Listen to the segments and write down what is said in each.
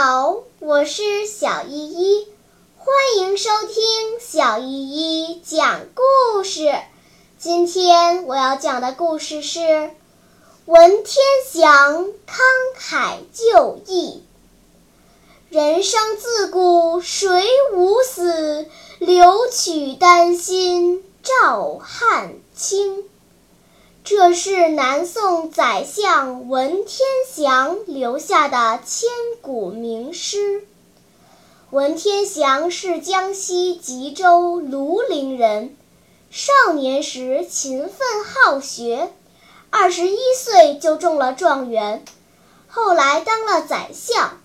好我是小依依欢迎收听小依依讲故事。今天我要讲的故事是文天祥慷慨就义。人生自古谁无死留取丹心照汗青。这是南宋宰相文天祥留下的千古名诗。文天祥是江西吉州庐陵人，少年时勤奋好学，二十一岁就中了状元，后来当了宰相。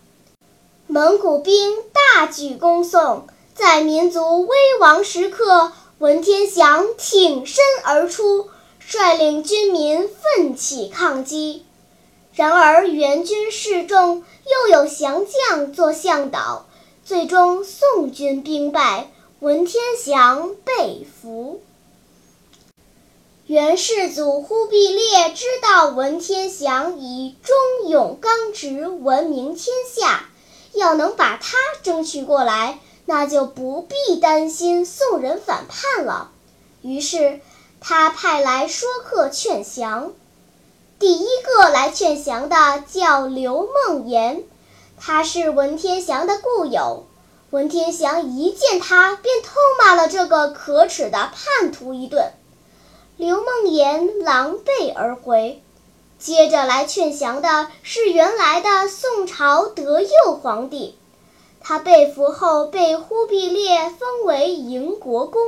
蒙古兵大举攻宋，在民族危亡时刻，文天祥挺身而出，率领军民奋起抗击。然而援军势众，又有降将做向导，最终宋军兵败，文天祥被俘。元世祖忽必烈知道文天祥以忠勇刚直闻名天下。要能把他争取过来，那就不必担心宋人反叛了。于是，他派来说客劝降。第一个来劝降的叫刘梦妍，他是文天祥的故友。文天祥一见他，便痛骂了这个可耻的叛徒一顿。刘梦妍狼狈而回。接着来劝降的是原来的宋朝德佑皇帝，他被俘后被忽必烈封为营国公。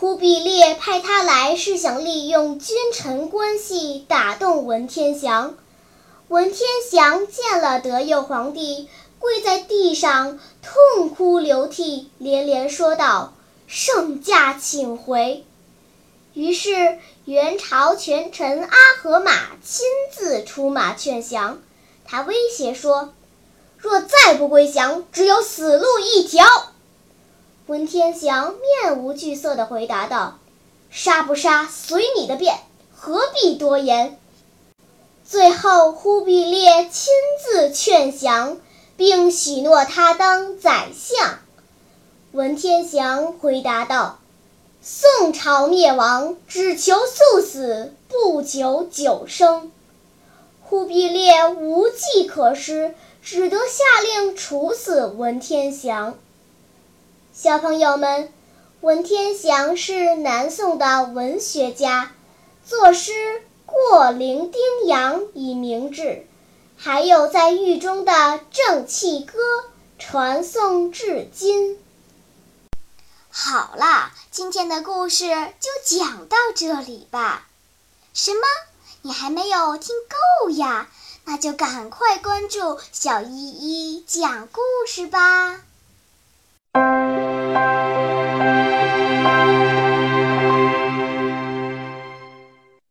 忽必烈派他来是想利用君臣关系打动文天祥。文天祥见了德佑皇帝，跪在地上痛哭流涕，连连说道：“圣驾请回。”于是，元朝权臣阿合马亲自出马劝降。他威胁说：“若再不归降，只有死路一条。”文天祥面无惧色地回答道：“杀不杀，随你的便，何必多言？”最后，忽必烈亲自劝降，并许诺他当宰相。文天祥回答道。宋朝灭亡，只求速死，不求久生。忽必烈无计可施，只得下令处死文天祥。小朋友们，文天祥是南宋的文学家，作诗《过零丁洋》以明志，还有在狱中的《正气歌》传颂至今。好啦，今天的故事就讲到这里吧。什么？你还没有听够呀？那就赶快关注小依依讲故事吧。